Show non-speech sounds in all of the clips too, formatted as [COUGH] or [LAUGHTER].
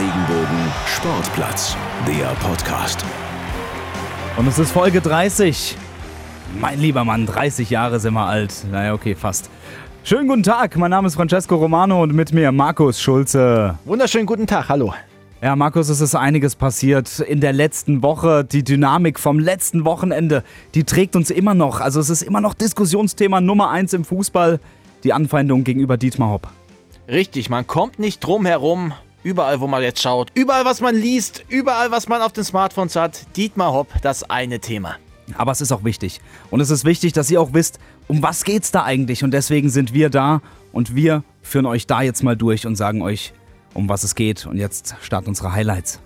Regenbogen Sportplatz, der Podcast. Und es ist Folge 30. Mein lieber Mann, 30 Jahre sind wir alt. Naja, okay, fast. Schönen guten Tag, mein Name ist Francesco Romano und mit mir Markus Schulze. Wunderschönen guten Tag, hallo. Ja, Markus, es ist einiges passiert in der letzten Woche. Die Dynamik vom letzten Wochenende, die trägt uns immer noch. Also es ist immer noch Diskussionsthema Nummer eins im Fußball. Die Anfeindung gegenüber Dietmar Hopp. Richtig, man kommt nicht drum herum. Überall, wo man jetzt schaut, überall, was man liest, überall, was man auf den Smartphones hat, Dietmar Hopp, das eine Thema. Aber es ist auch wichtig. Und es ist wichtig, dass ihr auch wisst, um was geht's da eigentlich. Und deswegen sind wir da und wir führen euch da jetzt mal durch und sagen euch, um was es geht. Und jetzt starten unsere Highlights.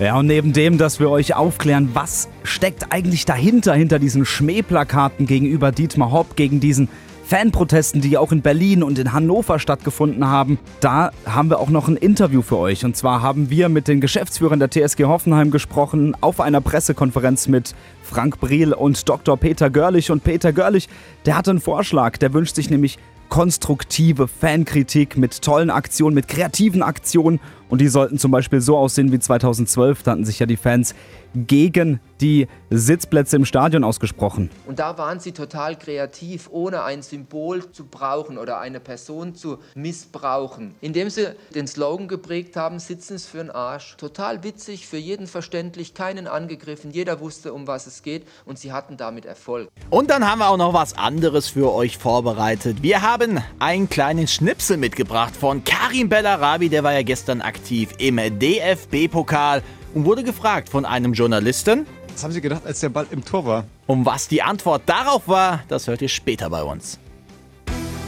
Ja, und neben dem, dass wir euch aufklären, was steckt eigentlich dahinter, hinter diesen Schmähplakaten gegenüber Dietmar Hopp, gegen diesen Fanprotesten, die auch in Berlin und in Hannover stattgefunden haben. Da haben wir auch noch ein Interview für euch. Und zwar haben wir mit den Geschäftsführern der TSG Hoffenheim gesprochen auf einer Pressekonferenz mit Frank Briel und Dr. Peter Görlich. Und Peter Görlich, der hatte einen Vorschlag. Der wünscht sich nämlich konstruktive Fankritik mit tollen Aktionen, mit kreativen Aktionen. Und die sollten zum Beispiel so aussehen wie 2012. Da hatten sich ja die Fans gegen die Sitzplätze im Stadion ausgesprochen. Und da waren sie total kreativ, ohne ein Symbol zu brauchen oder eine Person zu missbrauchen. Indem sie den Slogan geprägt haben, sitzen für den Arsch. Total witzig, für jeden verständlich, keinen angegriffen, jeder wusste, um was es geht und sie hatten damit Erfolg. Und dann haben wir auch noch was anderes für euch vorbereitet. Wir haben einen kleinen Schnipsel mitgebracht von Karim Bellarabi, der war ja gestern aktiv im DFB-Pokal und wurde gefragt von einem Journalisten, was haben Sie gedacht, als der Ball im Tor war? Um was die Antwort darauf war, das hört ihr später bei uns.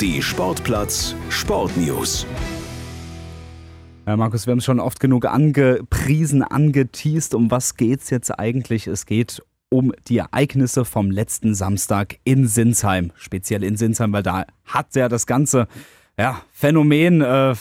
Die Sportplatz Sportnews. Ja, Markus, wir haben es schon oft genug angepriesen, angeteased. Um was geht es jetzt eigentlich? Es geht um die Ereignisse vom letzten Samstag in Sinsheim. Speziell in Sinsheim, weil da hat ja das ganze ja, Phänomen, äh,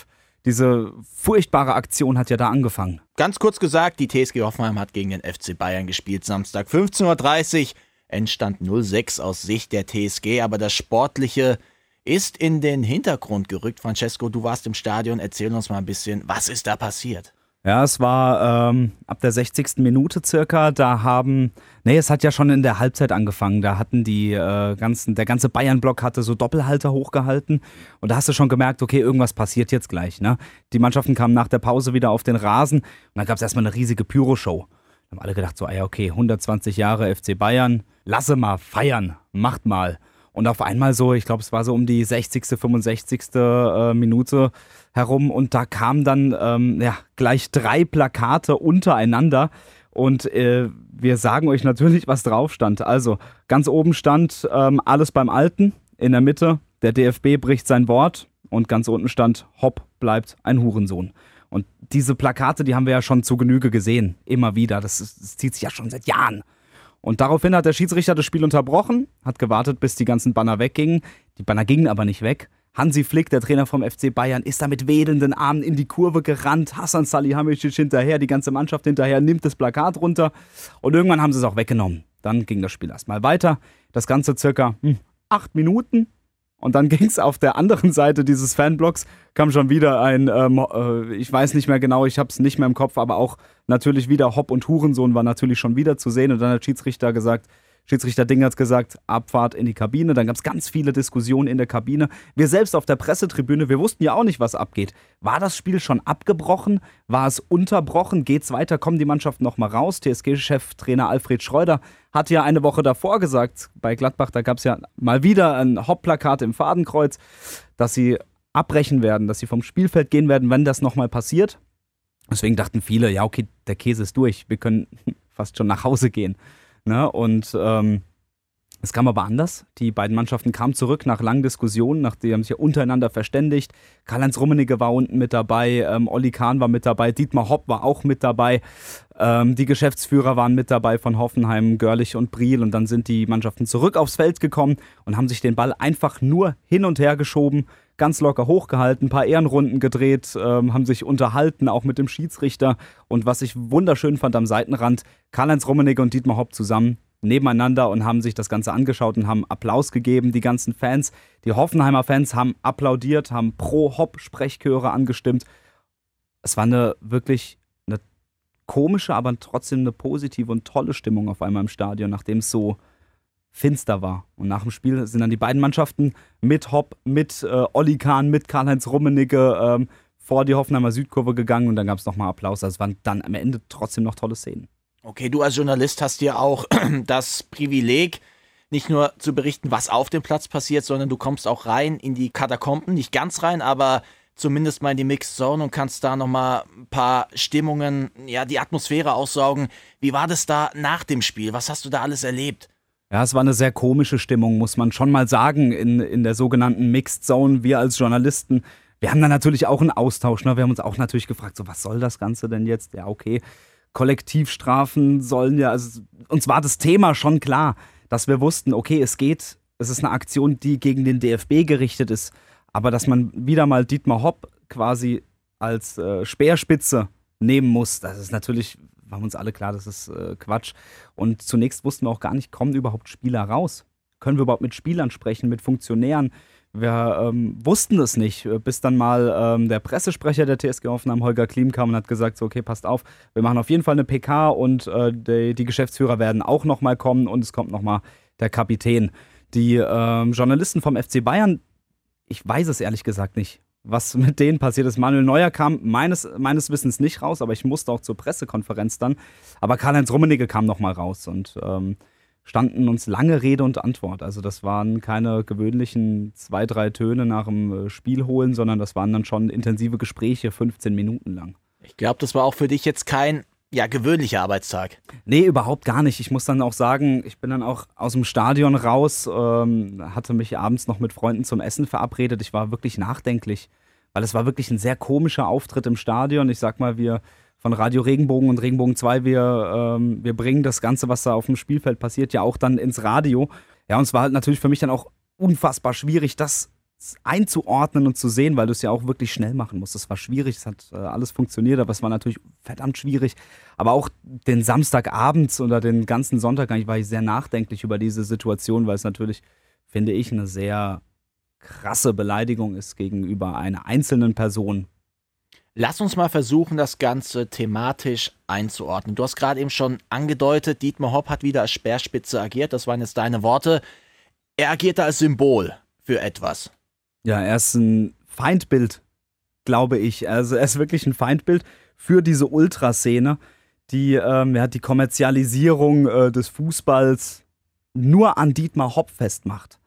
diese furchtbare Aktion hat ja da angefangen. Ganz kurz gesagt, die TSG Hoffenheim hat gegen den FC Bayern gespielt, Samstag 15.30 Uhr. Endstand 0-6 aus Sicht der TSG, aber das Sportliche ist in den Hintergrund gerückt. Francesco, du warst im Stadion, erzähl uns mal ein bisschen, was ist da passiert? Ja, es war ähm, ab der 60. Minute circa. Da haben, nee, es hat ja schon in der Halbzeit angefangen. Da hatten die äh, ganzen, der ganze Bayern-Block hatte so Doppelhalter hochgehalten. Und da hast du schon gemerkt, okay, irgendwas passiert jetzt gleich. Ne? Die Mannschaften kamen nach der Pause wieder auf den Rasen und dann gab es erstmal eine riesige Pyroshow. Da haben alle gedacht, so, ah ja, okay, 120 Jahre FC Bayern, lasse mal feiern, macht mal. Und auf einmal so, ich glaube, es war so um die 60., 65. Äh, Minute herum und da kamen dann ähm, ja, gleich drei Plakate untereinander. Und äh, wir sagen euch natürlich, was drauf stand. Also ganz oben stand ähm, alles beim Alten, in der Mitte der DFB bricht sein Wort und ganz unten stand Hopp bleibt ein Hurensohn. Und diese Plakate, die haben wir ja schon zu Genüge gesehen, immer wieder. Das, das zieht sich ja schon seit Jahren. Und daraufhin hat der Schiedsrichter das Spiel unterbrochen, hat gewartet, bis die ganzen Banner weggingen. Die Banner gingen aber nicht weg. Hansi Flick, der Trainer vom FC Bayern, ist da mit wedelnden Armen in die Kurve gerannt. Hassan Salihamidzic hinterher, die ganze Mannschaft hinterher, nimmt das Plakat runter. Und irgendwann haben sie es auch weggenommen. Dann ging das Spiel erstmal weiter. Das Ganze circa hm, acht Minuten. Und dann [LAUGHS] ging es auf der anderen Seite dieses Fanblocks, kam schon wieder ein, ähm, äh, ich weiß nicht mehr genau, ich habe es nicht mehr im Kopf, aber auch natürlich wieder Hopp und Hurensohn war natürlich schon wieder zu sehen. Und dann hat Schiedsrichter gesagt, Schiedsrichter Ding hat gesagt, Abfahrt in die Kabine. Dann gab es ganz viele Diskussionen in der Kabine. Wir selbst auf der Pressetribüne, wir wussten ja auch nicht, was abgeht. War das Spiel schon abgebrochen? War es unterbrochen? Geht's weiter? Kommen die Mannschaften nochmal raus? TSG-Cheftrainer Alfred Schreuder hat ja eine Woche davor gesagt, bei Gladbach, da gab es ja mal wieder ein Hauptplakat im Fadenkreuz, dass sie abbrechen werden, dass sie vom Spielfeld gehen werden, wenn das nochmal passiert. Deswegen dachten viele, ja, okay, der Käse ist durch, wir können [LAUGHS] fast schon nach Hause gehen. Ne? Und ähm, es kam aber anders. Die beiden Mannschaften kamen zurück nach langen Diskussionen, nachdem haben sich ja untereinander verständigt. Karl-Heinz Rummenigge war unten mit dabei, ähm, Olli Kahn war mit dabei, Dietmar Hopp war auch mit dabei. Ähm, die Geschäftsführer waren mit dabei von Hoffenheim, Görlich und Briel. Und dann sind die Mannschaften zurück aufs Feld gekommen und haben sich den Ball einfach nur hin und her geschoben, ganz locker hochgehalten, ein paar Ehrenrunden gedreht, ähm, haben sich unterhalten, auch mit dem Schiedsrichter. Und was ich wunderschön fand am Seitenrand, Karl-Heinz Rummenigge und Dietmar Hopp zusammen nebeneinander und haben sich das Ganze angeschaut und haben Applaus gegeben. Die ganzen Fans, die Hoffenheimer Fans haben applaudiert, haben pro Hopp Sprechchöre angestimmt. Es war eine wirklich eine komische, aber trotzdem eine positive und tolle Stimmung auf einmal im Stadion, nachdem es so finster war. Und nach dem Spiel sind dann die beiden Mannschaften mit Hopp, mit äh, Olli Kahn, mit Karl-Heinz Rummenigge ähm, vor die Hoffenheimer Südkurve gegangen und dann gab es nochmal Applaus. Also waren dann am Ende trotzdem noch tolle Szenen. Okay, du als Journalist hast ja auch [CLEARS THROAT] das Privileg, nicht nur zu berichten, was auf dem Platz passiert, sondern du kommst auch rein in die Katakomben, nicht ganz rein, aber zumindest mal in die Mixed Zone und kannst da nochmal ein paar Stimmungen, ja, die Atmosphäre aussaugen. Wie war das da nach dem Spiel? Was hast du da alles erlebt? Ja, es war eine sehr komische Stimmung, muss man schon mal sagen, in, in der sogenannten Mixed Zone. Wir als Journalisten, wir haben da natürlich auch einen Austausch. Ne? Wir haben uns auch natürlich gefragt, so was soll das Ganze denn jetzt? Ja, okay. Kollektivstrafen sollen ja, also uns war das Thema schon klar, dass wir wussten, okay, es geht, es ist eine Aktion, die gegen den DFB gerichtet ist, aber dass man wieder mal Dietmar Hopp quasi als äh, Speerspitze nehmen muss, das ist natürlich, war uns alle klar, das ist äh, Quatsch. Und zunächst wussten wir auch gar nicht, kommen überhaupt Spieler raus? Können wir überhaupt mit Spielern sprechen, mit Funktionären? Wir ähm, wussten es nicht, äh, bis dann mal ähm, der Pressesprecher der TSG Hoffenheim, Holger Klim, kam und hat gesagt, so, okay, passt auf, wir machen auf jeden Fall eine PK und äh, die, die, Geschäftsführer werden auch nochmal kommen und es kommt nochmal der Kapitän. Die ähm, Journalisten vom FC Bayern, ich weiß es ehrlich gesagt nicht, was mit denen passiert ist. Manuel Neuer kam meines, meines Wissens nicht raus, aber ich musste auch zur Pressekonferenz dann. Aber Karl-Heinz Rummenigge kam nochmal raus und ähm, standen uns lange Rede und Antwort. Also das waren keine gewöhnlichen zwei, drei Töne nach dem äh, Spiel holen, sondern das waren dann schon intensive Gespräche, 15 Minuten lang. Ich glaube, das war auch für dich jetzt kein ja, gewöhnlicher Arbeitstag. Nee, überhaupt gar nicht. Ich muss dann auch sagen, ich bin dann auch aus dem Stadion raus, ähm, hatte mich abends noch mit Freunden zum Essen verabredet. Ich war wirklich nachdenklich, weil es war wirklich ein sehr komischer Auftritt im Stadion. Ich sag mal, wir von Radio Regenbogen und Regenbogen 2, wir, ähm, wir bringen das Ganze, was da auf dem Spielfeld passiert, ja auch dann ins Radio. Ja, und es war halt natürlich für mich dann auch unfassbar schwierig, das einzuordnen und zu sehen, weil du es ja auch wirklich schnell machen musst. Das war schwierig, es hat äh, alles funktioniert, aber es war natürlich verdammt schwierig. Aber auch den Samstagabend oder den ganzen Sonntag war ich sehr nachdenklich über diese Situation, weil es natürlich, finde ich, eine sehr krasse Beleidigung ist gegenüber einer einzelnen Person, Lass uns mal versuchen, das Ganze thematisch einzuordnen. Du hast gerade eben schon angedeutet, Dietmar Hopp hat wieder als Speerspitze agiert. Das waren jetzt deine Worte. Er agierte als Symbol für etwas. Ja, er ist ein Feindbild, glaube ich. Also er ist wirklich ein Feindbild für diese Ultraszene, die ähm, ja, die Kommerzialisierung äh, des Fußballs nur an Dietmar Hopp festmacht.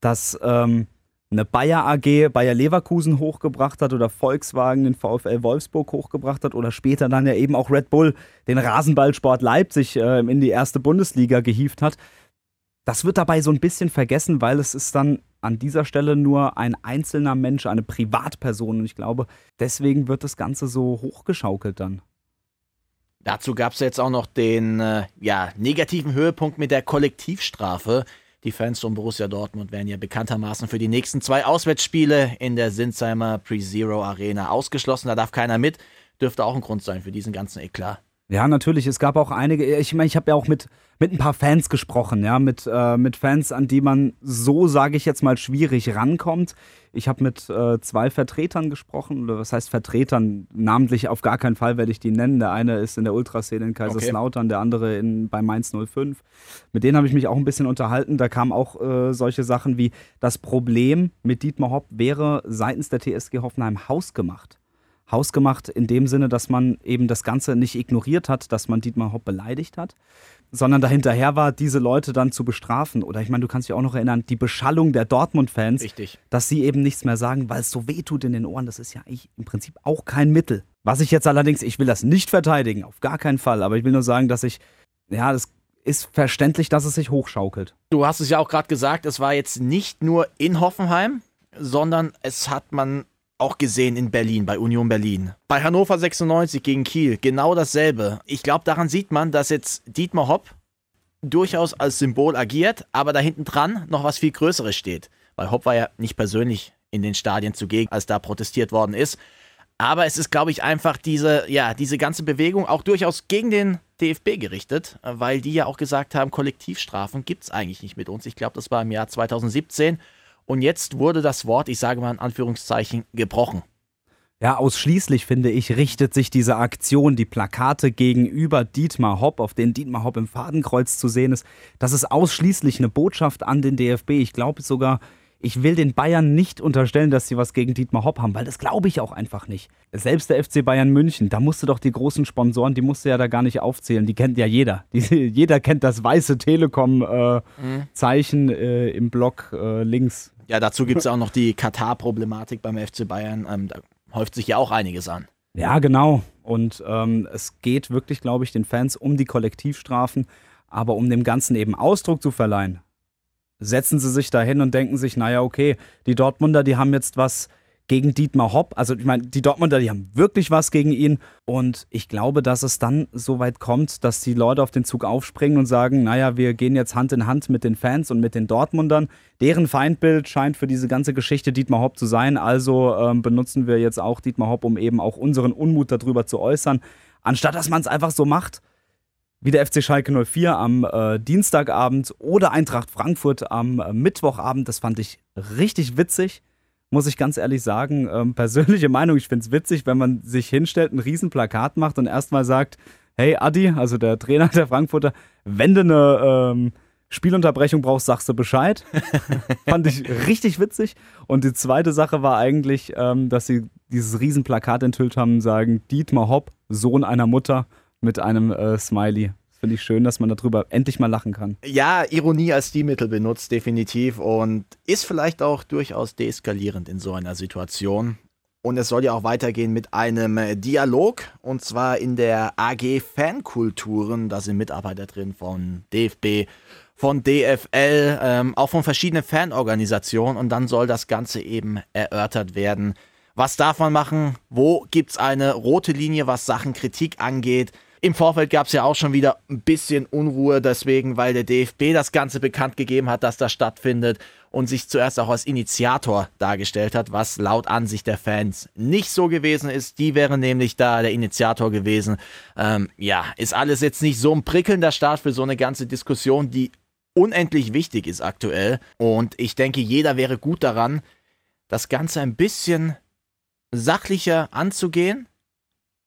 Dass ähm, eine Bayer AG Bayer Leverkusen hochgebracht hat oder Volkswagen den VfL Wolfsburg hochgebracht hat oder später dann ja eben auch Red Bull den Rasenballsport Leipzig äh, in die erste Bundesliga gehievt hat. Das wird dabei so ein bisschen vergessen, weil es ist dann an dieser Stelle nur ein einzelner Mensch, eine Privatperson. Und ich glaube, deswegen wird das Ganze so hochgeschaukelt dann. Dazu gab es jetzt auch noch den äh, ja, negativen Höhepunkt mit der Kollektivstrafe. Die Fans von Borussia Dortmund werden ja bekanntermaßen für die nächsten zwei Auswärtsspiele in der Sinsheimer Pre-Zero Arena ausgeschlossen. Da darf keiner mit. Dürfte auch ein Grund sein für diesen ganzen Eklat. Ja, natürlich. Es gab auch einige, ich meine, ich habe ja auch mit, mit ein paar Fans gesprochen, ja, mit, äh, mit Fans, an die man so, sage ich jetzt mal, schwierig rankommt. Ich habe mit äh, zwei Vertretern gesprochen, oder was heißt Vertretern? Namentlich auf gar keinen Fall werde ich die nennen. Der eine ist in der Ultraszene in Kaiserslautern, okay. der andere in, bei Mainz 05. Mit denen habe ich mich auch ein bisschen unterhalten. Da kamen auch äh, solche Sachen wie, das Problem mit Dietmar Hopp wäre seitens der TSG Hoffenheim hausgemacht hausgemacht in dem Sinne, dass man eben das Ganze nicht ignoriert hat, dass man Dietmar Hopp beleidigt hat, sondern dahinterher war, diese Leute dann zu bestrafen. Oder ich meine, du kannst dich auch noch erinnern, die Beschallung der Dortmund-Fans, dass sie eben nichts mehr sagen, weil es so weh tut in den Ohren. Das ist ja eigentlich im Prinzip auch kein Mittel. Was ich jetzt allerdings, ich will das nicht verteidigen, auf gar keinen Fall, aber ich will nur sagen, dass ich, ja, das ist verständlich, dass es sich hochschaukelt. Du hast es ja auch gerade gesagt, es war jetzt nicht nur in Hoffenheim, sondern es hat man auch gesehen in Berlin, bei Union Berlin. Bei Hannover 96 gegen Kiel, genau dasselbe. Ich glaube, daran sieht man, dass jetzt Dietmar Hopp durchaus als Symbol agiert, aber da hinten dran noch was viel Größeres steht. Weil Hopp war ja nicht persönlich in den Stadien zugegen, als da protestiert worden ist. Aber es ist, glaube ich, einfach diese, ja, diese ganze Bewegung auch durchaus gegen den DFB gerichtet, weil die ja auch gesagt haben, Kollektivstrafen gibt es eigentlich nicht mit uns. Ich glaube, das war im Jahr 2017. Und jetzt wurde das Wort, ich sage mal in Anführungszeichen, gebrochen. Ja, ausschließlich finde ich, richtet sich diese Aktion, die Plakate gegenüber Dietmar Hopp, auf denen Dietmar Hopp im Fadenkreuz zu sehen ist. Das ist ausschließlich eine Botschaft an den DFB. Ich glaube sogar, ich will den Bayern nicht unterstellen, dass sie was gegen Dietmar Hopp haben, weil das glaube ich auch einfach nicht. Selbst der FC Bayern München, da musste doch die großen Sponsoren, die musste ja da gar nicht aufzählen. Die kennt ja jeder. Die, [LAUGHS] jeder kennt das weiße Telekom-Zeichen äh, äh, im Block äh, links. Ja, dazu gibt es auch noch die Katar-Problematik beim FC Bayern. Ähm, da häuft sich ja auch einiges an. Ja, genau. Und ähm, es geht wirklich, glaube ich, den Fans um die Kollektivstrafen, aber um dem Ganzen eben Ausdruck zu verleihen, setzen sie sich da hin und denken sich, naja, okay, die Dortmunder, die haben jetzt was gegen Dietmar Hopp. Also ich meine, die Dortmunder, die haben wirklich was gegen ihn. Und ich glaube, dass es dann so weit kommt, dass die Leute auf den Zug aufspringen und sagen, naja, wir gehen jetzt Hand in Hand mit den Fans und mit den Dortmundern. Deren Feindbild scheint für diese ganze Geschichte Dietmar Hopp zu sein. Also ähm, benutzen wir jetzt auch Dietmar Hopp, um eben auch unseren Unmut darüber zu äußern. Anstatt dass man es einfach so macht, wie der FC Schalke 04 am äh, Dienstagabend oder Eintracht Frankfurt am äh, Mittwochabend. Das fand ich richtig witzig muss ich ganz ehrlich sagen. Ähm, persönliche Meinung, ich finde es witzig, wenn man sich hinstellt, ein Riesenplakat macht und erstmal sagt, hey Adi, also der Trainer der Frankfurter, wenn du eine ähm, Spielunterbrechung brauchst, sagst du Bescheid. [LAUGHS] Fand ich richtig witzig. Und die zweite Sache war eigentlich, ähm, dass sie dieses Riesenplakat enthüllt haben, sagen Dietmar Hopp, Sohn einer Mutter mit einem äh, Smiley. Finde ich schön, dass man darüber endlich mal lachen kann. Ja, Ironie als Stilmittel benutzt, definitiv. Und ist vielleicht auch durchaus deeskalierend in so einer Situation. Und es soll ja auch weitergehen mit einem Dialog. Und zwar in der AG Fankulturen. Da sind Mitarbeiter drin von DFB, von DFL, ähm, auch von verschiedenen Fanorganisationen. Und dann soll das Ganze eben erörtert werden. Was darf man machen? Wo gibt es eine rote Linie, was Sachen Kritik angeht? Im Vorfeld gab es ja auch schon wieder ein bisschen Unruhe, deswegen, weil der DFB das Ganze bekannt gegeben hat, dass das stattfindet und sich zuerst auch als Initiator dargestellt hat, was laut Ansicht der Fans nicht so gewesen ist. Die wären nämlich da der Initiator gewesen. Ähm, ja, ist alles jetzt nicht so ein prickelnder Start für so eine ganze Diskussion, die unendlich wichtig ist aktuell. Und ich denke, jeder wäre gut daran, das Ganze ein bisschen sachlicher anzugehen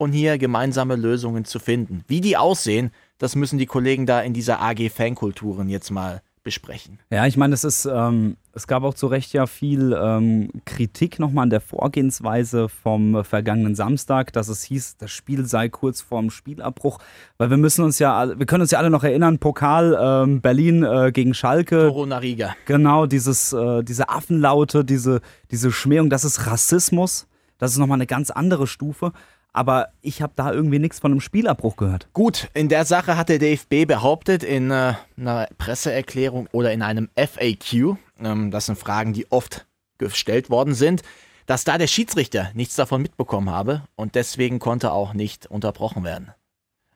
und hier gemeinsame Lösungen zu finden. Wie die aussehen, das müssen die Kollegen da in dieser AG Fankulturen jetzt mal besprechen. Ja, ich meine, es ist, ähm, es gab auch zu Recht ja viel ähm, Kritik nochmal an der Vorgehensweise vom vergangenen Samstag, dass es hieß, das Spiel sei kurz vorm Spielabbruch, weil wir müssen uns ja, wir können uns ja alle noch erinnern, Pokal ähm, Berlin äh, gegen Schalke. Corona Riga. Genau, dieses, äh, diese Affenlaute, diese, diese Schmähung, das ist Rassismus. Das ist nochmal eine ganz andere Stufe aber ich habe da irgendwie nichts von einem Spielabbruch gehört. Gut, in der Sache hat der DFB behauptet in äh, einer Presseerklärung oder in einem FAQ, ähm, das sind Fragen, die oft gestellt worden sind, dass da der Schiedsrichter nichts davon mitbekommen habe und deswegen konnte auch nicht unterbrochen werden.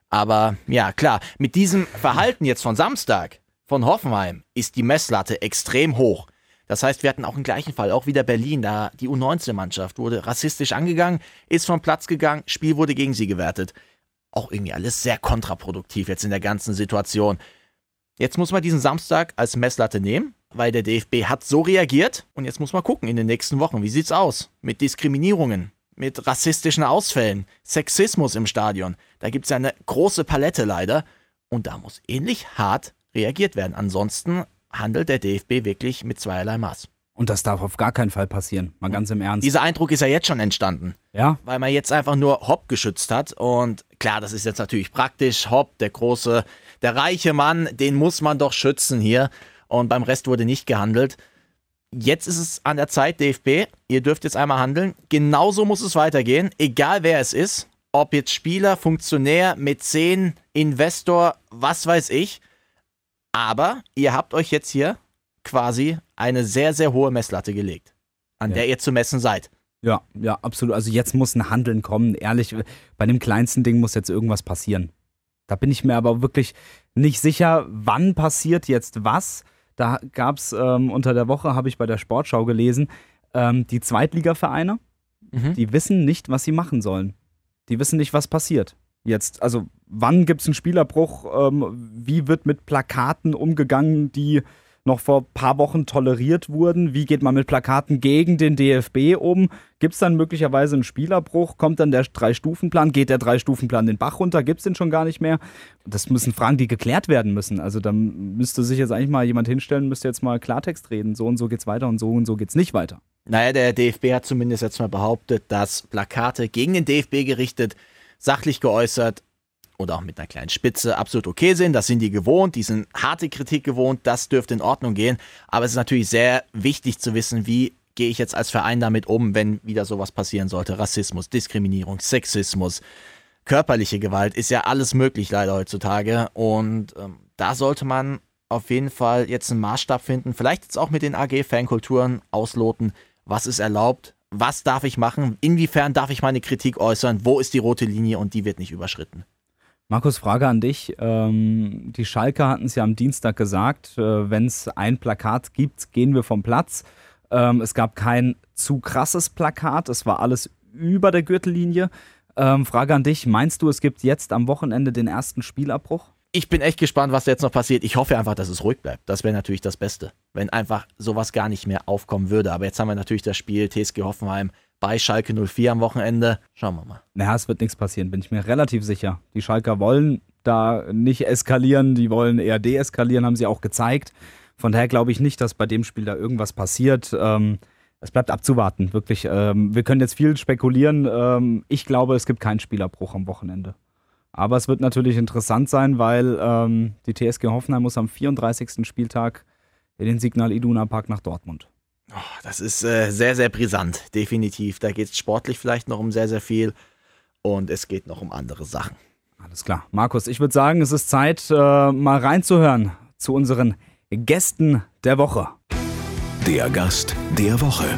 Aber ja, klar, mit diesem Verhalten jetzt von Samstag von Hoffenheim ist die Messlatte extrem hoch. Das heißt, wir hatten auch einen gleichen Fall, auch wieder Berlin, da die U19-Mannschaft wurde rassistisch angegangen, ist vom Platz gegangen, Spiel wurde gegen sie gewertet. Auch irgendwie alles sehr kontraproduktiv jetzt in der ganzen Situation. Jetzt muss man diesen Samstag als Messlatte nehmen, weil der DFB hat so reagiert und jetzt muss man gucken in den nächsten Wochen, wie sieht's aus mit Diskriminierungen, mit rassistischen Ausfällen, Sexismus im Stadion. Da gibt's ja eine große Palette leider und da muss ähnlich hart reagiert werden. Ansonsten handelt der DFB wirklich mit zweierlei Maß. Und das darf auf gar keinen Fall passieren, mal ganz im Ernst. Dieser Eindruck ist ja jetzt schon entstanden. Ja. Weil man jetzt einfach nur Hopp geschützt hat. Und klar, das ist jetzt natürlich praktisch. Hopp, der große, der reiche Mann, den muss man doch schützen hier. Und beim Rest wurde nicht gehandelt. Jetzt ist es an der Zeit, DFB, ihr dürft jetzt einmal handeln. Genauso muss es weitergehen, egal wer es ist. Ob jetzt Spieler, Funktionär, Mäzen, Investor, was weiß ich. Aber ihr habt euch jetzt hier quasi eine sehr, sehr hohe Messlatte gelegt, an ja. der ihr zu messen seid. Ja, ja, absolut. Also jetzt muss ein Handeln kommen. Ehrlich, bei dem kleinsten Ding muss jetzt irgendwas passieren. Da bin ich mir aber wirklich nicht sicher, wann passiert jetzt was. Da gab es ähm, unter der Woche, habe ich bei der Sportschau gelesen, ähm, die Zweitligavereine Mhm. Die wissen nicht, was sie machen sollen. Die wissen nicht, was passiert. Jetzt, also wann gibt es einen Spielerbruch? Ähm, wie wird mit Plakaten umgegangen, die noch vor ein paar Wochen toleriert wurden. Wie geht man mit Plakaten gegen den DFB um? Gibt es dann möglicherweise einen Spielerbruch? Kommt dann der Drei-Stufen-Plan? Geht der Drei-Stufen-Plan den Bach runter? Gibt es den schon gar nicht mehr? Das müssen Fragen, die geklärt werden müssen. Also da müsste sich jetzt eigentlich mal jemand hinstellen, müsste jetzt mal Klartext reden. So und so geht's weiter und so und so geht's nicht weiter. Naja, der DFB hat zumindest jetzt mal behauptet, dass Plakate gegen den DFB gerichtet, sachlich geäußert, oder auch mit einer kleinen Spitze absolut okay sind. Das sind die gewohnt, die sind harte Kritik gewohnt, das dürfte in Ordnung gehen. Aber es ist natürlich sehr wichtig zu wissen, wie gehe ich jetzt als Verein damit um, wenn wieder sowas passieren sollte. Rassismus, Diskriminierung, Sexismus, körperliche Gewalt, ist ja alles möglich leider heutzutage. Und ähm, da sollte man auf jeden Fall jetzt einen Maßstab finden, vielleicht jetzt auch mit den AG-Fankulturen ausloten, was ist erlaubt, was darf ich machen, inwiefern darf ich meine Kritik äußern, wo ist die rote Linie und die wird nicht überschritten. Markus, Frage an dich. Ähm, die Schalke hatten es ja am Dienstag gesagt, äh, wenn es ein Plakat gibt, gehen wir vom Platz. Ähm, es gab kein zu krasses Plakat, es war alles über der Gürtellinie. Ähm, Frage an dich, meinst du, es gibt jetzt am Wochenende den ersten Spielabbruch? Ich bin echt gespannt, was jetzt noch passiert. Ich hoffe einfach, dass es ruhig bleibt. Das wäre natürlich das Beste, wenn einfach sowas gar nicht mehr aufkommen würde. Aber jetzt haben wir natürlich das Spiel TSG Hoffenheim bei Schalke 04 am Wochenende. Schauen wir mal. Naja, es wird nichts passieren, bin ich mir relativ sicher. Die Schalker wollen da nicht eskalieren, die wollen eher deeskalieren, haben sie auch gezeigt. Von daher glaube ich nicht, dass bei dem Spiel da irgendwas passiert. Ähm, es bleibt abzuwarten, wirklich. Ähm, wir können jetzt viel spekulieren. Ähm, ich glaube, es gibt keinen Spielerbruch am Wochenende. Aber es wird natürlich interessant sein, weil ähm, die TSG Hoffenheim muss am 34. Spieltag in den Signal Iduna Park nach Dortmund. Oh, das ist äh, sehr, sehr brisant, definitiv. Da geht es sportlich vielleicht noch um sehr, sehr viel und es geht noch um andere Sachen. Alles klar. Markus, ich würde sagen, es ist Zeit, äh, mal reinzuhören zu unseren Gästen der Woche. Der Gast der Woche.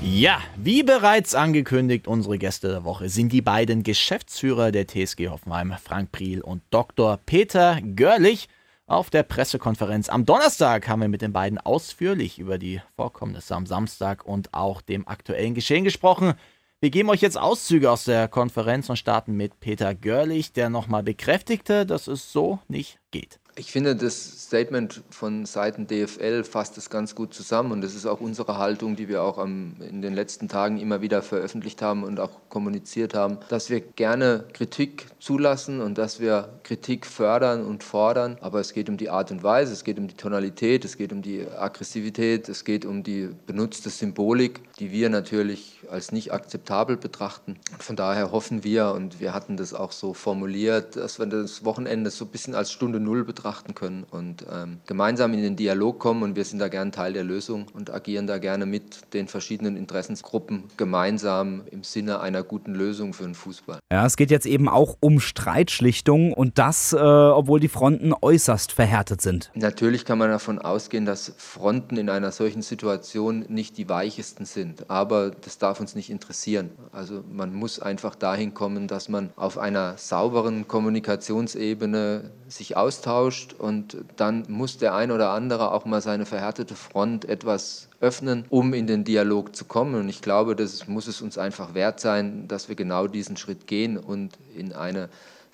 Ja, wie bereits angekündigt, unsere Gäste der Woche sind die beiden Geschäftsführer der TSG Hoffenheim, Frank Priel und Dr. Peter Görlich. Auf der Pressekonferenz am Donnerstag haben wir mit den beiden ausführlich über die Vorkommnisse am Samstag und auch dem aktuellen Geschehen gesprochen. Wir geben euch jetzt Auszüge aus der Konferenz und starten mit Peter Görlich, der nochmal bekräftigte, dass es so nicht geht. Ich finde, das Statement von Seiten DFL fasst es ganz gut zusammen und das ist auch unsere Haltung, die wir auch am, in den letzten Tagen immer wieder veröffentlicht haben und auch kommuniziert haben, dass wir gerne Kritik zulassen und dass wir Kritik fördern und fordern, aber es geht um die Art und Weise, es geht um die Tonalität, es geht um die Aggressivität, es geht um die benutzte Symbolik, die wir natürlich als nicht akzeptabel betrachten. Von daher hoffen wir und wir hatten das auch so formuliert, dass wir das Wochenende so ein bisschen als Stunde Null betrachten können und ähm, gemeinsam in den Dialog kommen. Und wir sind da gern Teil der Lösung und agieren da gerne mit den verschiedenen Interessensgruppen gemeinsam im Sinne einer guten Lösung für den Fußball. Ja, es geht jetzt eben auch um Streitschlichtung und das, äh, obwohl die Fronten äußerst verhärtet sind. Natürlich kann man davon ausgehen, dass Fronten in einer solchen Situation nicht die weichesten sind, aber das darf uns nicht interessieren. Also man muss einfach dahin kommen, dass man auf einer sauberen Kommunikationsebene sich austauscht austauscht und dann muss der ein oder andere auch mal seine verhärtete Front etwas öffnen, um in den Dialog zu kommen. Und ich glaube, das muss es uns einfach wert sein, dass wir genau diesen Schritt gehen und in eine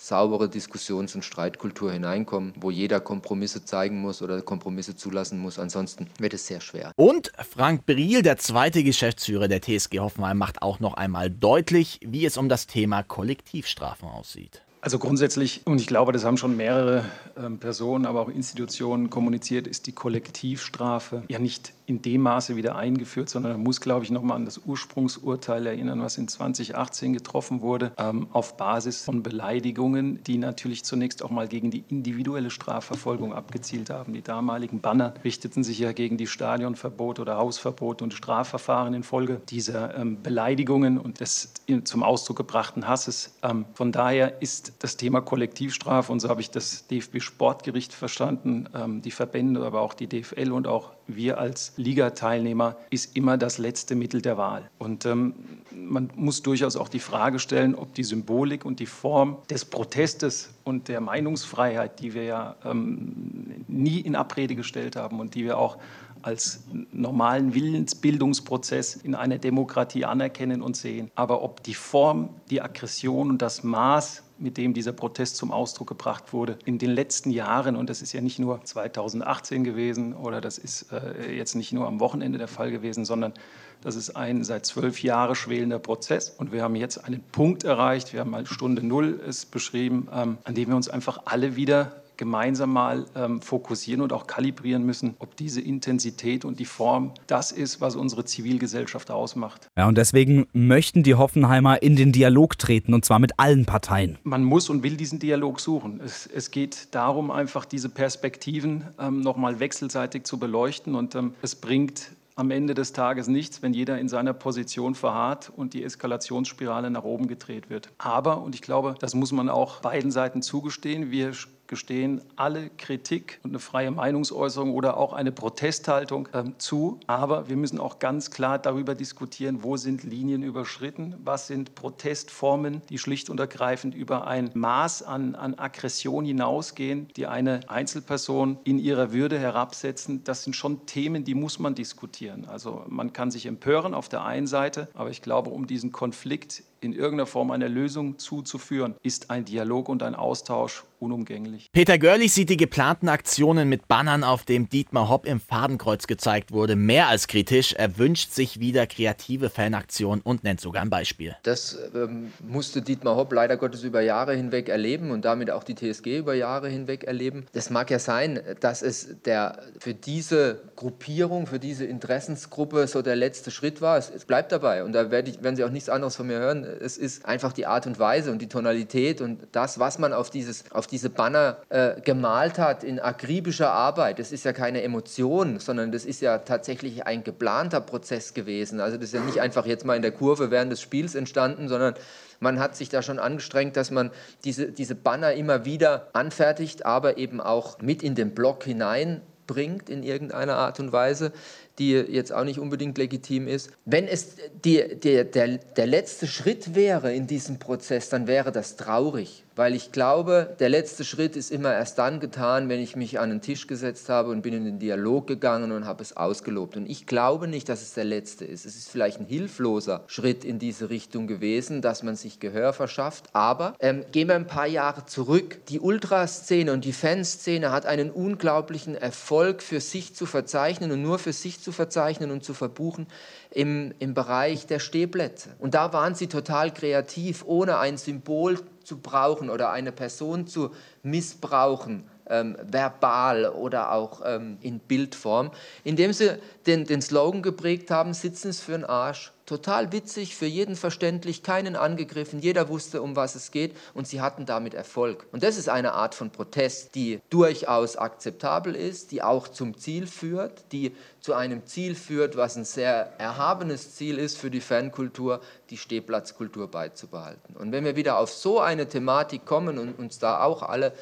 saubere Diskussions- und Streitkultur hineinkommen, wo jeder Kompromisse zeigen muss oder Kompromisse zulassen muss. Ansonsten wird es sehr schwer. Und Frank Briel, der zweite Geschäftsführer der TSG Hoffenheim, macht auch noch einmal deutlich, wie es um das Thema Kollektivstrafen aussieht. Also grundsätzlich, und ich glaube, das haben schon mehrere äh, Personen, aber auch Institutionen kommuniziert, ist die Kollektivstrafe ja nicht in dem Maße wieder eingeführt, sondern man muss, glaube ich, nochmal an das Ursprungsurteil erinnern, was in 2018 getroffen wurde, ähm, auf Basis von Beleidigungen, die natürlich zunächst auch mal gegen die individuelle Strafverfolgung abgezielt haben. Die damaligen Banner richteten sich ja gegen die Stadionverbot oder Hausverbot und Strafverfahren infolge dieser ähm, Beleidigungen und des zum Ausdruck gebrachten Hasses. Ähm, von daher ist das Thema Kollektivstrafe, und so habe ich das DFB-Sportgericht verstanden, ähm, die Verbände, aber auch die DFL und auch wir als Ligateilnehmer ist immer das letzte Mittel der Wahl. Und ähm, man muss durchaus auch die Frage stellen, ob die Symbolik und die Form des Protestes und der Meinungsfreiheit, die wir ja ähm, nie in Abrede gestellt haben und die wir auch als normalen Willensbildungsprozess in einer Demokratie anerkennen und sehen. Aber ob die Form, die Aggression und das Maß mit dem dieser Protest zum Ausdruck gebracht wurde. In den letzten Jahren, und das ist ja nicht nur 2018 gewesen oder das ist äh, jetzt nicht nur am Wochenende der Fall gewesen, sondern das ist ein seit zwölf Jahren schwelender Prozess. Und wir haben jetzt einen Punkt erreicht, wir haben mal Stunde Null es beschrieben, ähm, an dem wir uns einfach alle wieder gemeinsam mal ähm, fokussieren und auch kalibrieren müssen, ob diese Intensität und die Form das ist, was unsere Zivilgesellschaft ausmacht. Ja, und deswegen möchten die Hoffenheimer in den Dialog treten und zwar mit allen Parteien. Man muss und will diesen Dialog suchen. Es, es geht darum, einfach diese Perspektiven ähm, nochmal wechselseitig zu beleuchten und ähm, es bringt am Ende des Tages nichts, wenn jeder in seiner Position verharrt und die Eskalationsspirale nach oben gedreht wird. Aber, und ich glaube, das muss man auch beiden Seiten zugestehen, wir gestehen alle Kritik und eine freie Meinungsäußerung oder auch eine Protesthaltung ähm, zu. Aber wir müssen auch ganz klar darüber diskutieren, wo sind Linien überschritten, was sind Protestformen, die schlicht und ergreifend über ein Maß an, an Aggression hinausgehen, die eine Einzelperson in ihrer Würde herabsetzen. Das sind schon Themen, die muss man diskutieren. Also man kann sich empören auf der einen Seite, aber ich glaube, um diesen Konflikt in irgendeiner Form einer Lösung zuzuführen, ist ein Dialog und ein Austausch unumgänglich. Peter Görlich sieht die geplanten Aktionen mit Bannern, auf dem Dietmar Hopp im Fadenkreuz gezeigt wurde, mehr als kritisch. Er wünscht sich wieder kreative Fanaktionen und nennt sogar ein Beispiel. Das ähm, musste Dietmar Hopp leider Gottes über Jahre hinweg erleben und damit auch die TSG über Jahre hinweg erleben. Das mag ja sein, dass es der für diese Gruppierung, für diese Interessensgruppe so der letzte Schritt war. Es, es bleibt dabei und da werde ich, werden Sie auch nichts anderes von mir hören es ist einfach die Art und Weise und die Tonalität und das, was man auf, dieses, auf diese Banner äh, gemalt hat in akribischer Arbeit. Das ist ja keine Emotion, sondern das ist ja tatsächlich ein geplanter Prozess gewesen. Also das ist ja nicht einfach jetzt mal in der Kurve während des Spiels entstanden, sondern man hat sich da schon angestrengt, dass man diese, diese Banner immer wieder anfertigt, aber eben auch mit in den Block hineinbringt in irgendeiner Art und Weise die jetzt auch nicht unbedingt legitim ist. Wenn es die, die, der, der letzte Schritt wäre in diesem Prozess, dann wäre das traurig weil ich glaube, der letzte Schritt ist immer erst dann getan, wenn ich mich an den Tisch gesetzt habe und bin in den Dialog gegangen und habe es ausgelobt. Und ich glaube nicht, dass es der letzte ist. Es ist vielleicht ein hilfloser Schritt in diese Richtung gewesen, dass man sich Gehör verschafft. Aber ähm, gehen wir ein paar Jahre zurück. Die Ultraszene und die Fanszene hat einen unglaublichen Erfolg für sich zu verzeichnen und nur für sich zu verzeichnen und zu verbuchen im, im Bereich der Stehplätze. Und da waren sie total kreativ, ohne ein Symbol zu brauchen oder eine Person zu missbrauchen, ähm, verbal oder auch ähm, in Bildform, indem sie den, den Slogan geprägt haben, sitzen es für den Arsch Total witzig, für jeden verständlich, keinen angegriffen, jeder wusste, um was es geht und sie hatten damit Erfolg. Und das ist eine Art von Protest, die durchaus akzeptabel ist, die auch zum Ziel führt, die zu einem Ziel führt, was ein sehr erhabenes Ziel ist für die Fankultur, die Stehplatzkultur beizubehalten. Und wenn wir wieder auf so eine Thematik kommen und uns da auch alle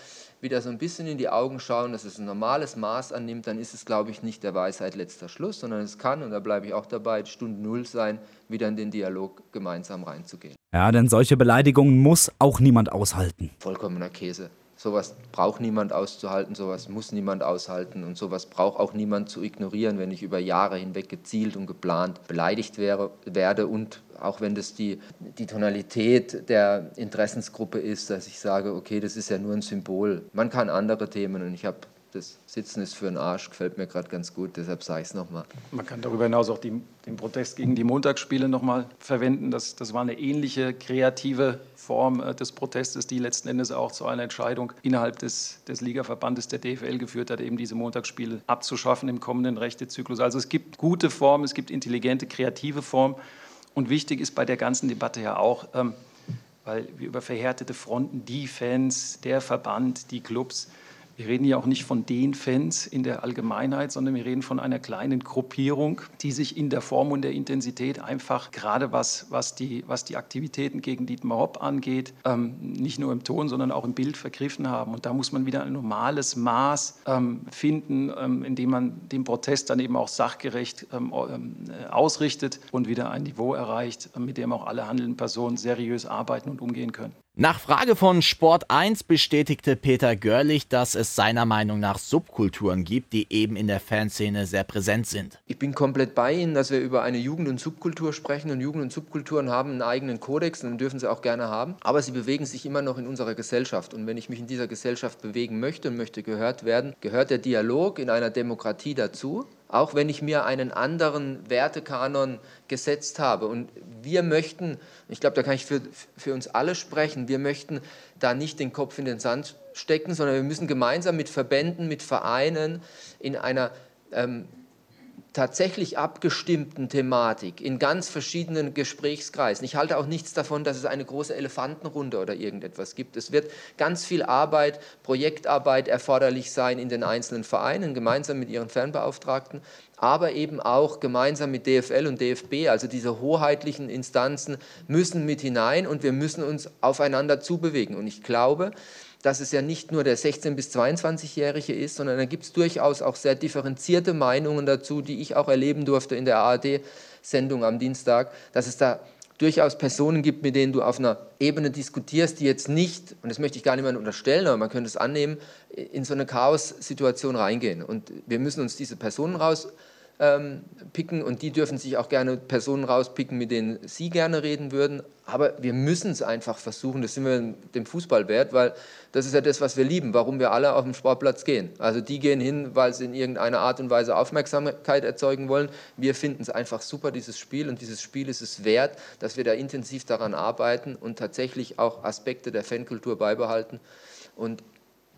wieder so ein bisschen in die Augen schauen, dass es ein normales Maß annimmt, dann ist es, glaube ich, nicht der Weisheit letzter Schluss, sondern es kann, und da bleibe ich auch dabei, Stunde Null sein, wieder in den Dialog gemeinsam reinzugehen. Ja, denn solche Beleidigungen muss auch niemand aushalten. Vollkommener Käse. Sowas braucht niemand auszuhalten, sowas muss niemand aushalten und sowas braucht auch niemand zu ignorieren, wenn ich über Jahre hinweg gezielt und geplant beleidigt wäre, werde und auch wenn das die, die Tonalität der Interessensgruppe ist, dass ich sage, okay, das ist ja nur ein Symbol. Man kann andere Themen und ich habe das Sitzen ist für den Arsch, gefällt mir gerade ganz gut, deshalb sage ich es nochmal. Man kann darüber hinaus auch die, den Protest gegen die Montagsspiele nochmal verwenden. Das, das war eine ähnliche kreative Form äh, des Protestes, die letzten Endes auch zu einer Entscheidung innerhalb des, des Ligaverbandes der DFL geführt hat, eben diese Montagsspiele abzuschaffen im kommenden Rechtezyklus. Also es gibt gute Formen, es gibt intelligente, kreative Formen. Und wichtig ist bei der ganzen Debatte ja auch, ähm, weil wir über verhärtete Fronten, die Fans, der Verband, die Clubs, wir reden ja auch nicht von den Fans in der Allgemeinheit, sondern wir reden von einer kleinen Gruppierung, die sich in der Form und der Intensität einfach, gerade was, was, die, was die Aktivitäten gegen Dietmar Hopp angeht, ähm, nicht nur im Ton, sondern auch im Bild vergriffen haben. Und da muss man wieder ein normales Maß ähm, finden, ähm, indem man den Protest dann eben auch sachgerecht ähm, äh, ausrichtet und wieder ein Niveau erreicht, mit dem auch alle handelnden Personen seriös arbeiten und umgehen können. Nach Frage von Sport 1 bestätigte Peter Görlich, dass es seiner Meinung nach Subkulturen gibt, die eben in der Fanszene sehr präsent sind. Ich bin komplett bei Ihnen, dass wir über eine Jugend- und Subkultur sprechen. Und Jugend- und Subkulturen haben einen eigenen Kodex und dürfen sie auch gerne haben. Aber sie bewegen sich immer noch in unserer Gesellschaft. Und wenn ich mich in dieser Gesellschaft bewegen möchte und möchte gehört werden, gehört der Dialog in einer Demokratie dazu auch wenn ich mir einen anderen Wertekanon gesetzt habe. Und wir möchten, ich glaube, da kann ich für, für uns alle sprechen, wir möchten da nicht den Kopf in den Sand stecken, sondern wir müssen gemeinsam mit Verbänden, mit Vereinen in einer ähm, tatsächlich abgestimmten Thematik in ganz verschiedenen Gesprächskreisen. Ich halte auch nichts davon, dass es eine große Elefantenrunde oder irgendetwas gibt. Es wird ganz viel Arbeit, Projektarbeit erforderlich sein in den einzelnen Vereinen, gemeinsam mit ihren Fernbeauftragten, aber eben auch gemeinsam mit DFL und DFB, also diese hoheitlichen Instanzen müssen mit hinein und wir müssen uns aufeinander zubewegen. Und ich glaube, dass es ja nicht nur der 16- bis 22-Jährige ist, sondern da gibt es durchaus auch sehr differenzierte Meinungen dazu, die ich auch erleben durfte in der ARD-Sendung am Dienstag, dass es da durchaus Personen gibt, mit denen du auf einer Ebene diskutierst, die jetzt nicht, und das möchte ich gar niemandem unterstellen, aber man könnte es annehmen, in so eine Chaos-Situation reingehen. Und wir müssen uns diese Personen raus ähm, picken und die dürfen sich auch gerne Personen rauspicken, mit denen sie gerne reden würden. Aber wir müssen es einfach versuchen, das sind wir dem Fußball wert, weil das ist ja das, was wir lieben, warum wir alle auf den Sportplatz gehen. Also die gehen hin, weil sie in irgendeiner Art und Weise Aufmerksamkeit erzeugen wollen. Wir finden es einfach super, dieses Spiel, und dieses Spiel ist es wert, dass wir da intensiv daran arbeiten und tatsächlich auch Aspekte der Fankultur beibehalten. Und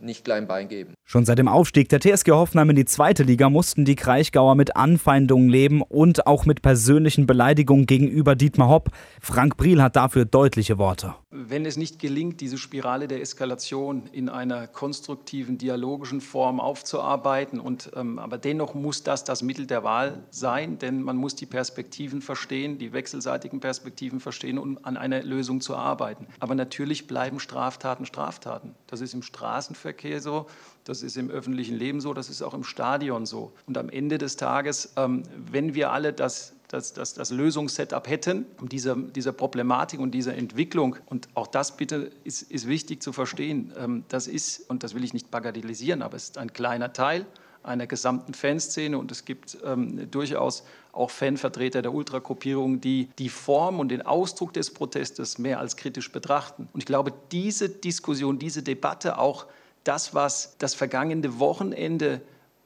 nicht klein Bein geben. Schon seit dem Aufstieg der TSG Hoffenheim in die zweite Liga mussten die Kraichgauer mit Anfeindungen leben und auch mit persönlichen Beleidigungen gegenüber Dietmar Hopp. Frank Briel hat dafür deutliche Worte. Wenn es nicht gelingt, diese Spirale der Eskalation in einer konstruktiven, dialogischen Form aufzuarbeiten, und, ähm, aber dennoch muss das das Mittel der Wahl sein, denn man muss die Perspektiven verstehen, die wechselseitigen Perspektiven verstehen, um an einer Lösung zu arbeiten. Aber natürlich bleiben Straftaten Straftaten. Das ist im Straßenverkehr so, das ist im öffentlichen Leben so, das ist auch im Stadion so. Und am Ende des Tages, ähm, wenn wir alle das das, das, das Lösungssetup hätten, um dieser, dieser Problematik und dieser Entwicklung. Und auch das bitte ist, ist wichtig zu verstehen. Ähm, das ist, und das will ich nicht bagatellisieren, aber es ist ein kleiner Teil einer gesamten Fanszene und es gibt ähm, durchaus auch Fanvertreter der Ultragruppierung, die die Form und den Ausdruck des Protestes mehr als kritisch betrachten. Und ich glaube, diese Diskussion, diese Debatte, auch das, was das vergangene Wochenende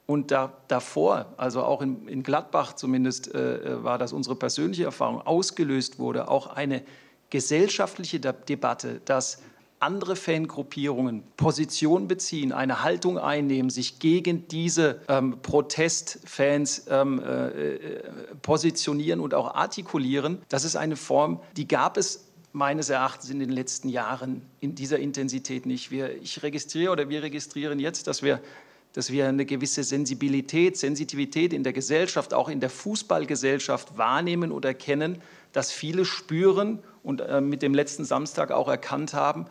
und da, davor, also auch in, in Gladbach zumindest äh, äh, war das unsere persönliche Erfahrung, ausgelöst wurde, auch eine gesellschaftliche Debatte, dass andere Fangruppierungen Position beziehen, eine Haltung einnehmen, sich gegen diese ähm, Protestfans ähm, äh, äh, positionieren und auch artikulieren. Das ist eine Form, die gab es meines Erachtens in den letzten Jahren in dieser Intensität nicht. Wir, ich registriere oder wir registrieren jetzt, dass wir dass wir eine gewisse Sensibilität, Sensitivität in der Gesellschaft, auch in der Fußballgesellschaft wahrnehmen oder erkennen, dass viele spüren und äh, mit dem letzten Samstag auch erkannt haben,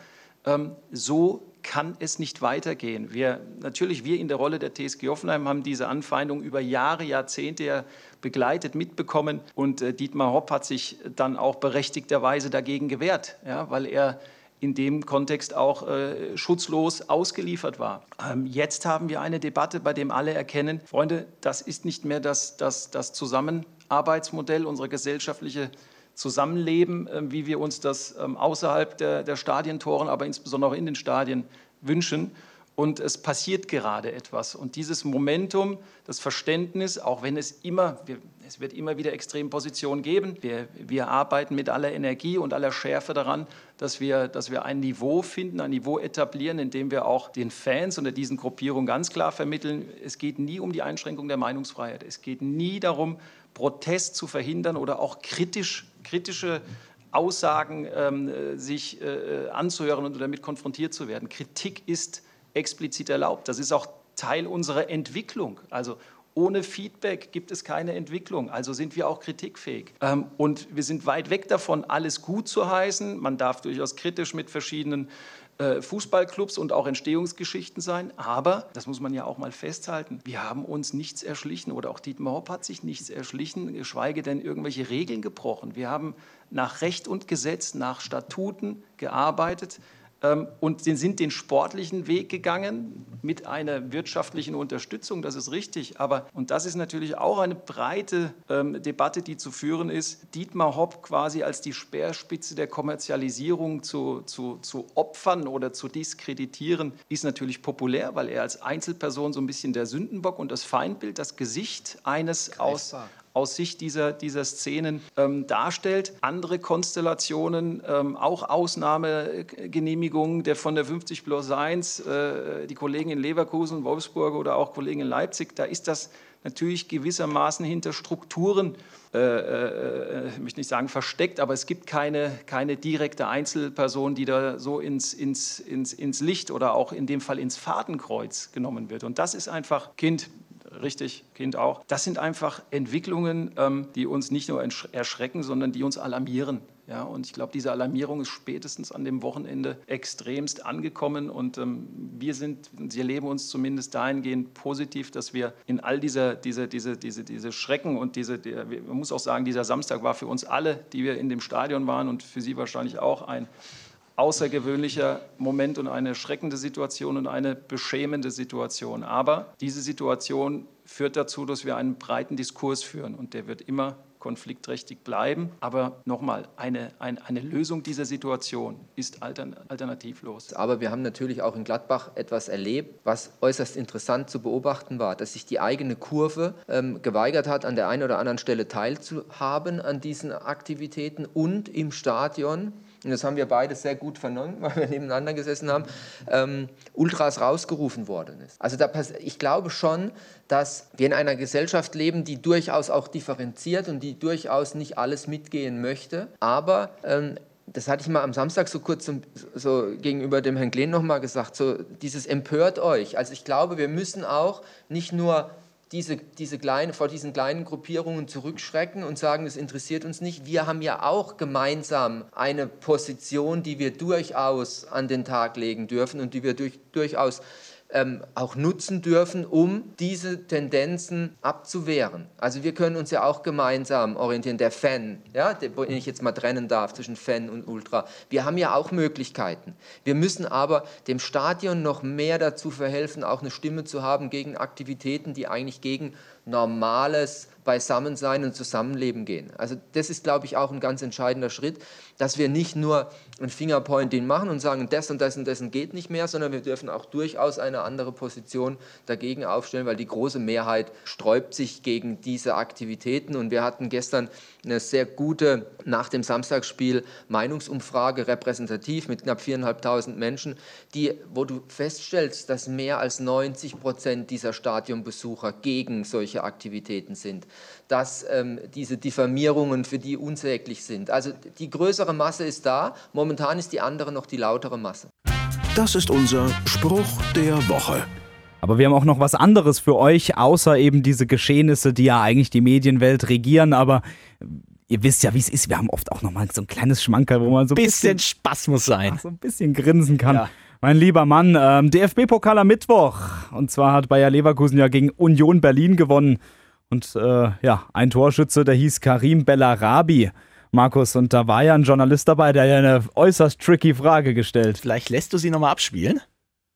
ähm, so kann es nicht weitergehen. Wir, natürlich, wir in der Rolle der TSG Hoffenheim haben diese Anfeindung über Jahre, Jahrzehnte begleitet, mitbekommen. Und äh, Dietmar Hopp hat sich dann auch berechtigterweise dagegen gewehrt, ja, weil er in dem Kontext auch äh, schutzlos ausgeliefert war. Ähm, jetzt haben wir eine Debatte, bei der alle erkennen, Freunde, das ist nicht mehr das, das, das Zusammenarbeitsmodell, unsere gesellschaftliche Zusammenleben, äh, wie wir uns das äh, außerhalb der, der Stadientoren, aber insbesondere auch in den Stadien wünschen und es passiert gerade etwas. Und dieses Momentum, das Verständnis, auch wenn es immer, wir, es wird immer wieder Extrempositionen geben, wir, wir arbeiten mit aller Energie und aller Schärfe daran, dass wir, dass wir ein Niveau finden, ein Niveau etablieren, in dem wir auch den Fans unter diesen Gruppierungen ganz klar vermitteln, es geht nie um die Einschränkung der Meinungsfreiheit, es geht nie darum, Protest zu verhindern oder auch kritisch, kritische Aussagen ähm, sich äh, anzuhören und damit konfrontiert zu werden. Kritik ist explizit erlaubt. Das ist auch Teil unserer Entwicklung. Also Ohne Feedback gibt es keine Entwicklung, also sind wir auch kritikfähig. Ähm, und wir sind weit weg davon, alles gut zu heißen. Man darf durchaus kritisch mit verschiedenen äh, Fußballclubs und auch Entstehungsgeschichten sein. Aber, das muss man ja auch mal festhalten, wir haben uns nichts erschlichen oder auch Dietmar Hopp hat sich nichts erschlichen, geschweige denn irgendwelche Regeln gebrochen. Wir haben nach Recht und Gesetz, nach Statuten gearbeitet und sind den sportlichen Weg gegangen mit einer wirtschaftlichen Unterstützung, das ist richtig. Aber, und das ist natürlich auch eine breite ähm, Debatte, die zu führen ist, Dietmar Hopp quasi als die Speerspitze der Kommerzialisierung zu, zu, zu opfern oder zu diskreditieren, ist natürlich populär, weil er als Einzelperson so ein bisschen der Sündenbock und das Feindbild, das Gesicht eines aus, aus Sicht dieser, dieser Szenen ähm, darstellt. Andere Konstellationen, ähm, auch Ausnahmegenehmigungen der, von der 50 plus 1, äh, die Kollegen in Leverkusen, Wolfsburg oder auch Kollegen in Leipzig, da ist das natürlich gewissermaßen hinter Strukturen, äh, äh, ich möchte nicht sagen versteckt, aber es gibt keine, keine direkte Einzelperson, die da so ins, ins, ins, ins Licht oder auch in dem Fall ins Fadenkreuz genommen wird. Und das ist einfach, Kind, richtig, Kind auch. Das sind einfach Entwicklungen, ähm, die uns nicht nur erschrecken, sondern die uns alarmieren. Ja, und ich glaube, diese Alarmierung ist spätestens an dem Wochenende extremst angekommen. Und ähm, wir sind, sie erleben uns zumindest dahingehend positiv, dass wir in all dieser, diese, diese, diese, diese Schrecken und diese, der, man muss auch sagen, dieser Samstag war für uns alle, die wir in dem Stadion waren und für Sie wahrscheinlich auch ein außergewöhnlicher Moment und eine schreckende Situation und eine beschämende Situation. Aber diese Situation führt dazu, dass wir einen breiten Diskurs führen und der wird immer konfliktträchtig bleiben. Aber nochmal, eine, eine, eine Lösung dieser Situation ist altern, alternativlos. Aber wir haben natürlich auch in Gladbach etwas erlebt, was äußerst interessant zu beobachten war, dass sich die eigene Kurve ähm, geweigert hat, an der einen oder anderen Stelle teilzuhaben an diesen Aktivitäten und im Stadion und das haben wir beide sehr gut vernommen, [LAUGHS] weil wir nebeneinander gesessen haben, ähm, Ultras rausgerufen worden ist. Also da, ich glaube schon, dass wir in einer Gesellschaft leben, die durchaus auch differenziert und die durchaus nicht alles mitgehen möchte. Aber ähm, das hatte ich mal am Samstag so kurz so, so gegenüber dem Herrn Glenn nochmal gesagt, so dieses empört euch. Also ich glaube, wir müssen auch nicht nur diese, diese kleine, vor diesen kleinen Gruppierungen zurückschrecken und sagen, das interessiert uns nicht. Wir haben ja auch gemeinsam eine Position, die wir durchaus an den Tag legen dürfen und die wir durch, durchaus ähm, auch nutzen dürfen, um diese Tendenzen abzuwehren. Also wir können uns ja auch gemeinsam orientieren. Der Fan, ja, den ich jetzt mal trennen darf zwischen Fan und Ultra. Wir haben ja auch Möglichkeiten. Wir müssen aber dem Stadion noch mehr dazu verhelfen, auch eine Stimme zu haben gegen Aktivitäten, die eigentlich gegen normales Beisammensein und Zusammenleben gehen. Also das ist, glaube ich, auch ein ganz entscheidender Schritt, dass wir nicht nur ein Fingerpointing machen und sagen, das und das und das geht nicht mehr, sondern wir dürfen auch durchaus eine andere Position dagegen aufstellen, weil die große Mehrheit sträubt sich gegen diese Aktivitäten. Und wir hatten gestern eine sehr gute, nach dem Samstagsspiel, Meinungsumfrage, repräsentativ mit knapp 4.500 Menschen, die, wo du feststellst, dass mehr als 90 Prozent dieser Stadionbesucher gegen solche Aktivitäten sind dass ähm, diese Diffamierungen für die unsäglich sind. Also die größere Masse ist da, momentan ist die andere noch die lautere Masse. Das ist unser Spruch der Woche. Aber wir haben auch noch was anderes für euch, außer eben diese Geschehnisse, die ja eigentlich die Medienwelt regieren. Aber ihr wisst ja, wie es ist. Wir haben oft auch noch mal so ein kleines Schmankerl, wo man so ein bisschen, bisschen Spaß muss sein. So ein bisschen grinsen kann. Ja. Mein lieber Mann, ähm, DFB-Pokal am Mittwoch. Und zwar hat Bayer Leverkusen ja gegen Union Berlin gewonnen. Und äh, ja, ein Torschütze, der hieß Karim Bellarabi. Markus, und da war ja ein Journalist dabei, der ja eine äußerst tricky Frage gestellt. Vielleicht lässt du sie nochmal abspielen?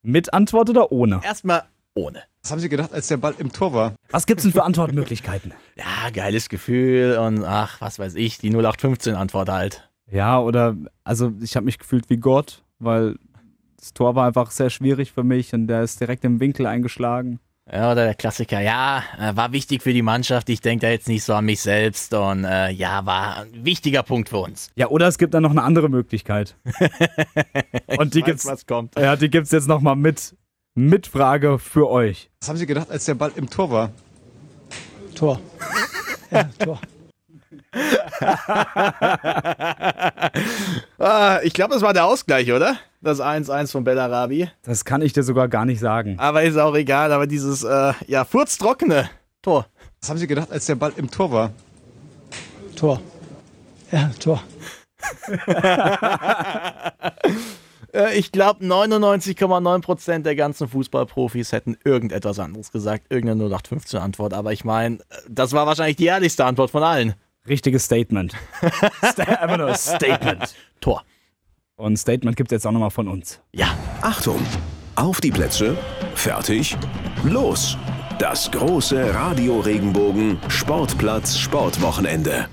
Mit Antwort oder ohne? Erstmal ohne. Was haben Sie gedacht, als der Ball im Tor war? Was gibt's denn für Antwortmöglichkeiten? [LAUGHS] ja, geiles Gefühl und ach, was weiß ich, die 0815-Antwort halt. Ja, oder, also ich habe mich gefühlt wie Gott, weil das Tor war einfach sehr schwierig für mich und der ist direkt im Winkel eingeschlagen. Ja, oder der Klassiker, ja, äh, war wichtig für die Mannschaft. Ich denke da jetzt nicht so an mich selbst und äh, ja, war ein wichtiger Punkt für uns. Ja, oder es gibt dann noch eine andere Möglichkeit. [LAUGHS] und die gibt's, was kommt. Ja, die gibt's jetzt nochmal mit, mit Frage für euch. Was haben Sie gedacht, als der Ball im Tor war? Tor. [LAUGHS] ja, Tor. Ah, ich glaube, das war der Ausgleich, oder? Das 1-1 von Bellarabi. Das kann ich dir sogar gar nicht sagen. Aber ist auch egal, aber dieses, äh, ja, furztrockene Tor. Was haben Sie gedacht, als der Ball im Tor war? Tor. Ja, Tor. [LAUGHS] Äh, Ich glaube, 99,9% der ganzen Fußballprofis hätten irgendetwas anderes gesagt. Irgendeine 0815 Antwort. Aber ich meine, das war wahrscheinlich die ehrlichste Antwort von allen. Richtiges Statement. [LAUGHS] Sta einfach nur Statement. Tor. Und Statement gibt es jetzt auch nochmal von uns. Ja. Achtung! Auf die Plätze, fertig, los! Das große Radio Regenbogen Sportplatz Sportwochenende.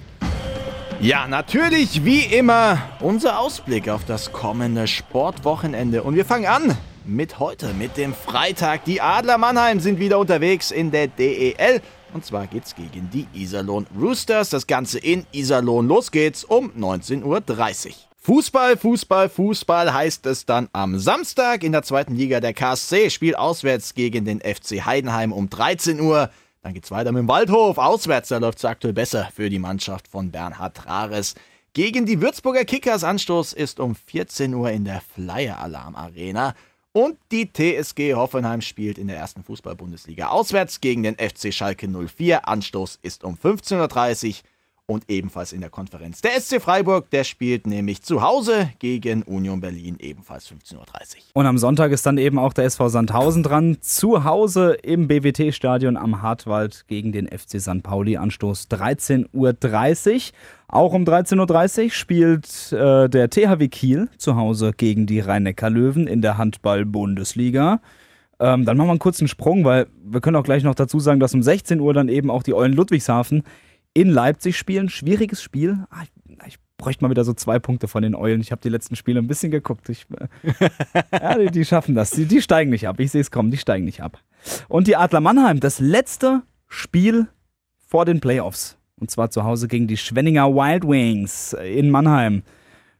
Ja, natürlich, wie immer, unser Ausblick auf das kommende Sportwochenende. Und wir fangen an mit heute, mit dem Freitag. Die Adler Mannheim sind wieder unterwegs in der DEL. Und zwar geht's gegen die Iserlohn Roosters. Das Ganze in Iserlohn. Los geht's um 19.30 Uhr. Fußball, Fußball, Fußball heißt es dann am Samstag in der zweiten Liga der KSC. Spiel auswärts gegen den FC Heidenheim um 13 Uhr. Dann geht's weiter mit dem Waldhof. Auswärts, da läuft's aktuell besser für die Mannschaft von Bernhard Trares. Gegen die Würzburger Kickers Anstoß ist um 14 Uhr in der Flyer Alarm Arena. Und die TSG Hoffenheim spielt in der ersten Fußball-Bundesliga auswärts gegen den FC Schalke 04. Anstoß ist um 15.30 Uhr und ebenfalls in der Konferenz. Der SC Freiburg, der spielt nämlich zu Hause gegen Union Berlin, ebenfalls 15.30 Uhr. Und am Sonntag ist dann eben auch der SV Sandhausen dran. Zu Hause im BWT-Stadion am Hartwald gegen den FC St. Pauli. Anstoß 13.30 Uhr. Auch um 13.30 Uhr spielt äh, der THW Kiel zu Hause gegen die Rhein-Neckar-Löwen in der Handball-Bundesliga. Ähm, dann machen wir einen kurzen Sprung, weil wir können auch gleich noch dazu sagen, dass um 16 Uhr dann eben auch die Eulen Ludwigshafen in Leipzig spielen. Schwieriges Spiel. Ah, ich, ich bräuchte mal wieder so zwei Punkte von den Eulen. Ich habe die letzten Spiele ein bisschen geguckt. Ich, äh, [LAUGHS] ja, die, die schaffen das. Die, die steigen nicht ab. Ich sehe es kommen, die steigen nicht ab. Und die Adler Mannheim, das letzte Spiel vor den Playoffs. Und zwar zu Hause gegen die Schwenninger Wild Wings in Mannheim.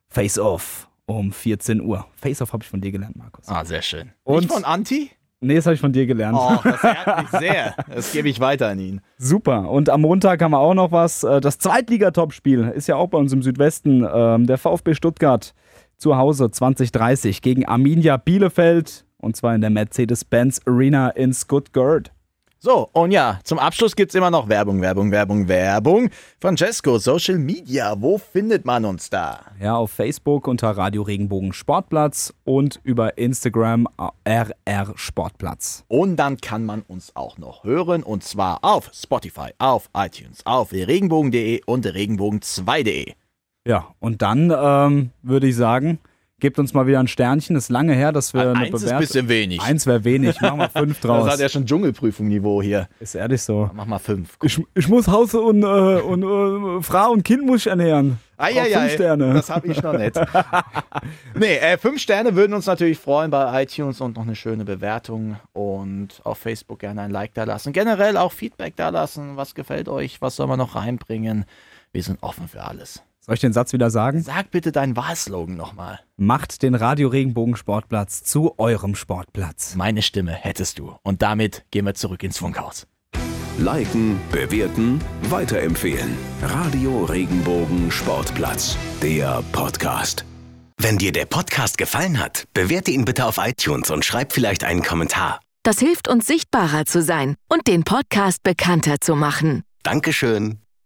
Face-Off um 14 Uhr. Face-Off habe ich von dir gelernt, Markus. Ah, sehr schön. Und- Nicht von Anti? Nee, das habe ich von dir gelernt. Oh, das [LAUGHS] ehrt mich sehr. Das gebe ich weiter an ihn. Super. Und am Montag haben wir auch noch was. Äh, Das Zweitliga-Topspiel ist ja auch bei uns im Südwesten. Ähm, Der VfB Stuttgart zu Hause 2030 gegen Arminia Bielefeld. Und zwar in der Mercedes-Benz Arena in Stuttgart. So, und ja, zum Abschluss gibt's immer noch Werbung, Werbung, Werbung, Werbung. Francesco, Social Media, wo findet man uns da? Ja, auf Facebook unter Radio Regenbogen Sportplatz und über Instagram äh, RR Sportplatz. Und dann kann man uns auch noch hören und zwar auf Spotify, auf iTunes, auf regenbogen.de und regenbogen2.de. Ja, und dann ähm, würde ich sagen, gebt uns mal wieder ein Sternchen. Ist lange her, dass wir eine Eins ist ein bisschen wenig. Eins wäre wenig. Machen wir fünf [LAUGHS] draus. Das hat ja schon Dschungelprüfung-Niveau hier. Ist ehrlich so. Mach mal fünf. Ich, ich muss Haus und, äh, und äh, Frau und Kind muss ich ernähren. Brauch fünf Sterne. Das habe ich noch nicht. [LAUGHS] nee, äh, fünf Sterne würden uns natürlich freuen bei iTunes und noch eine schöne Bewertung und auf Facebook gerne ein Like da lassen. Generell auch Feedback da lassen. Was gefällt euch? Was soll man noch reinbringen? Wir sind offen für alles. Soll ich den Satz wieder sagen? Sag bitte deinen Wahlslogan nochmal. Macht den Radio Regenbogen Sportplatz zu eurem Sportplatz. Meine Stimme hättest du. Und damit gehen wir zurück ins Funkhaus. Liken, bewerten, weiterempfehlen. Radio Regenbogen Sportplatz. Der Podcast. Wenn dir der Podcast gefallen hat, bewerte ihn bitte auf iTunes und schreib vielleicht einen Kommentar. Das hilft uns sichtbarer zu sein und den Podcast bekannter zu machen. Dankeschön.